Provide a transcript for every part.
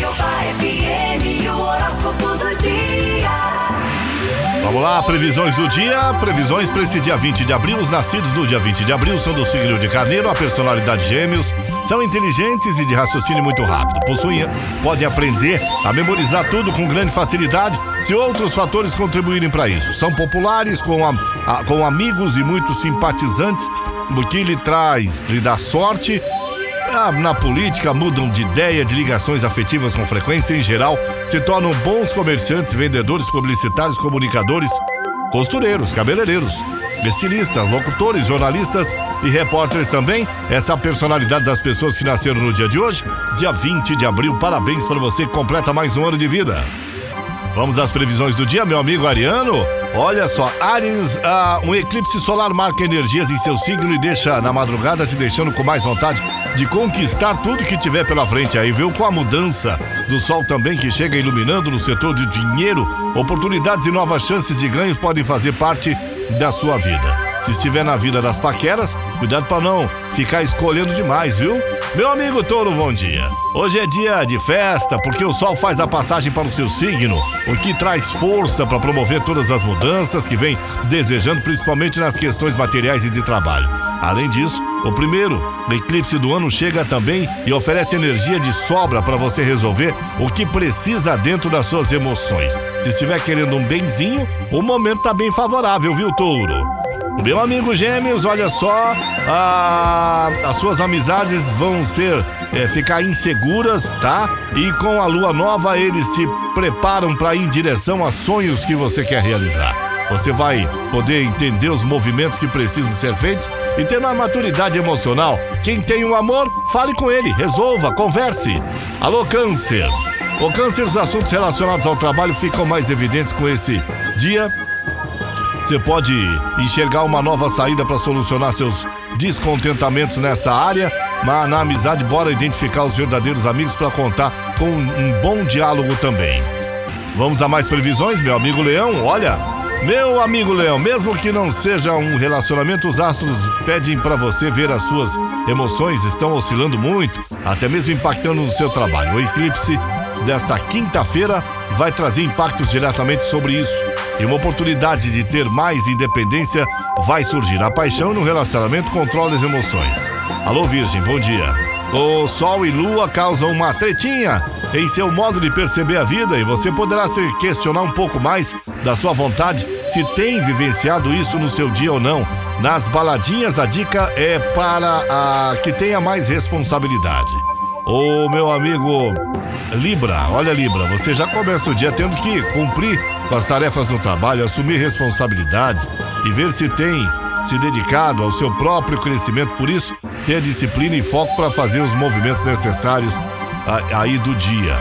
Do. Vamos lá, previsões do dia. Previsões para esse dia 20 de abril. Os nascidos no dia 20 de abril são do signo de Carneiro, a personalidade Gêmeos. São inteligentes e de raciocínio muito rápido. Possuem, podem aprender a memorizar tudo com grande facilidade se outros fatores contribuírem para isso. São populares com, a, a, com amigos e muito simpatizantes, o que lhe traz, lhe dá sorte na política mudam de ideia, de ligações afetivas com frequência em geral, se tornam bons comerciantes, vendedores, publicitários, comunicadores, costureiros, cabeleireiros, estilistas, locutores, jornalistas e repórteres também. Essa é personalidade das pessoas que nasceram no dia de hoje, dia 20 de abril. Parabéns para você que completa mais um ano de vida. Vamos às previsões do dia, meu amigo Ariano. Olha só, Ares, ah, um eclipse solar marca energias em seu signo e deixa na madrugada te deixando com mais vontade de conquistar tudo que tiver pela frente aí, viu? Com a mudança do sol também que chega iluminando no setor de dinheiro, oportunidades e novas chances de ganhos podem fazer parte da sua vida. Se estiver na vida das paqueras, cuidado para não ficar escolhendo demais, viu? Meu amigo Touro, bom dia. Hoje é dia de festa, porque o sol faz a passagem para o seu signo, o que traz força para promover todas as mudanças que vem desejando, principalmente nas questões materiais e de trabalho. Além disso, o primeiro eclipse do ano chega também e oferece energia de sobra para você resolver o que precisa dentro das suas emoções. Se estiver querendo um benzinho, o momento está bem favorável, viu, Touro? Meu amigo Gêmeos, olha só, a, as suas amizades vão ser é, ficar inseguras, tá? E com a lua nova eles te preparam para ir em direção a sonhos que você quer realizar. Você vai poder entender os movimentos que precisam ser feitos e ter uma maturidade emocional. Quem tem um amor, fale com ele, resolva, converse. Alô, Câncer. O Câncer, os assuntos relacionados ao trabalho ficam mais evidentes com esse dia você pode enxergar uma nova saída para solucionar seus descontentamentos nessa área, mas na amizade, bora identificar os verdadeiros amigos para contar com um bom diálogo também. Vamos a mais previsões, meu amigo Leão? Olha, meu amigo Leão, mesmo que não seja um relacionamento, os astros pedem para você ver as suas emoções estão oscilando muito, até mesmo impactando no seu trabalho. O eclipse desta quinta-feira vai trazer impactos diretamente sobre isso e uma oportunidade de ter mais independência vai surgir. A paixão no relacionamento controla as emoções. Alô, Virgem, bom dia. O Sol e Lua causam uma tretinha em seu modo de perceber a vida e você poderá se questionar um pouco mais da sua vontade se tem vivenciado isso no seu dia ou não. Nas baladinhas, a dica é para a que tenha mais responsabilidade. Ô meu amigo Libra, olha Libra, você já começa o dia tendo que cumprir com as tarefas do trabalho, assumir responsabilidades e ver se tem se dedicado ao seu próprio crescimento. Por isso, ter disciplina e foco para fazer os movimentos necessários aí do dia.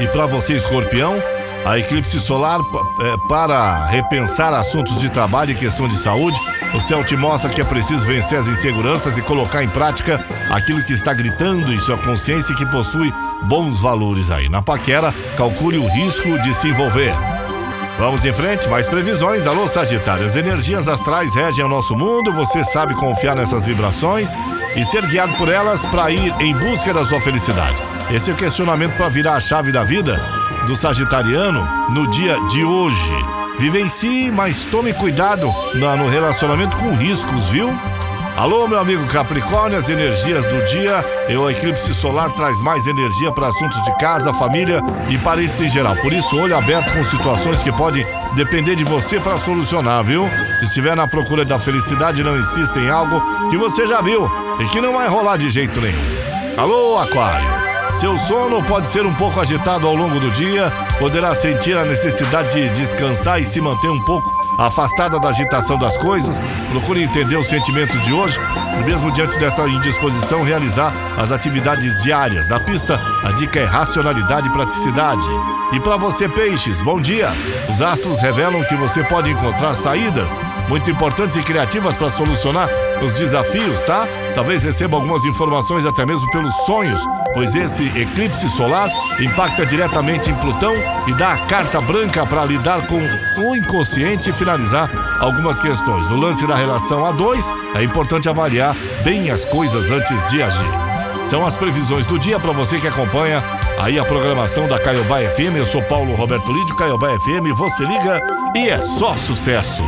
E para você, escorpião, a eclipse solar é, para repensar assuntos de trabalho e questão de saúde. O céu te mostra que é preciso vencer as inseguranças e colocar em prática aquilo que está gritando em sua consciência e que possui bons valores aí. Na paquera, calcule o risco de se envolver. Vamos em frente, mais previsões. Alô, Sagitário. As energias astrais regem o nosso mundo. Você sabe confiar nessas vibrações e ser guiado por elas para ir em busca da sua felicidade. Esse é o questionamento para virar a chave da vida do Sagitariano no dia de hoje. Vivencie, mas tome cuidado no relacionamento com riscos, viu? Alô, meu amigo Capricórnio, as energias do dia e o eclipse solar traz mais energia para assuntos de casa, família e parentes em geral. Por isso, olho aberto com situações que podem depender de você para solucionar, viu? Se estiver na procura da felicidade, não insista em algo que você já viu e que não vai rolar de jeito nenhum. Alô, Aquário. Seu sono pode ser um pouco agitado ao longo do dia, poderá sentir a necessidade de descansar e se manter um pouco afastada da agitação das coisas, procure entender os sentimentos de hoje e mesmo diante dessa indisposição realizar as atividades diárias. Na pista, a dica é racionalidade e praticidade. E para você peixes, bom dia. Os astros revelam que você pode encontrar saídas muito importantes e criativas para solucionar os desafios, tá? Talvez receba algumas informações até mesmo pelos sonhos, pois esse eclipse solar impacta diretamente em Plutão e dá a carta branca para lidar com o inconsciente e finalizar algumas questões. No lance da relação a dois, é importante avaliar bem as coisas antes de agir. São as previsões do dia para você que acompanha aí a programação da Caiobá FM. Eu sou Paulo Roberto Lídio, Caiobá FM. Você liga e é só sucesso.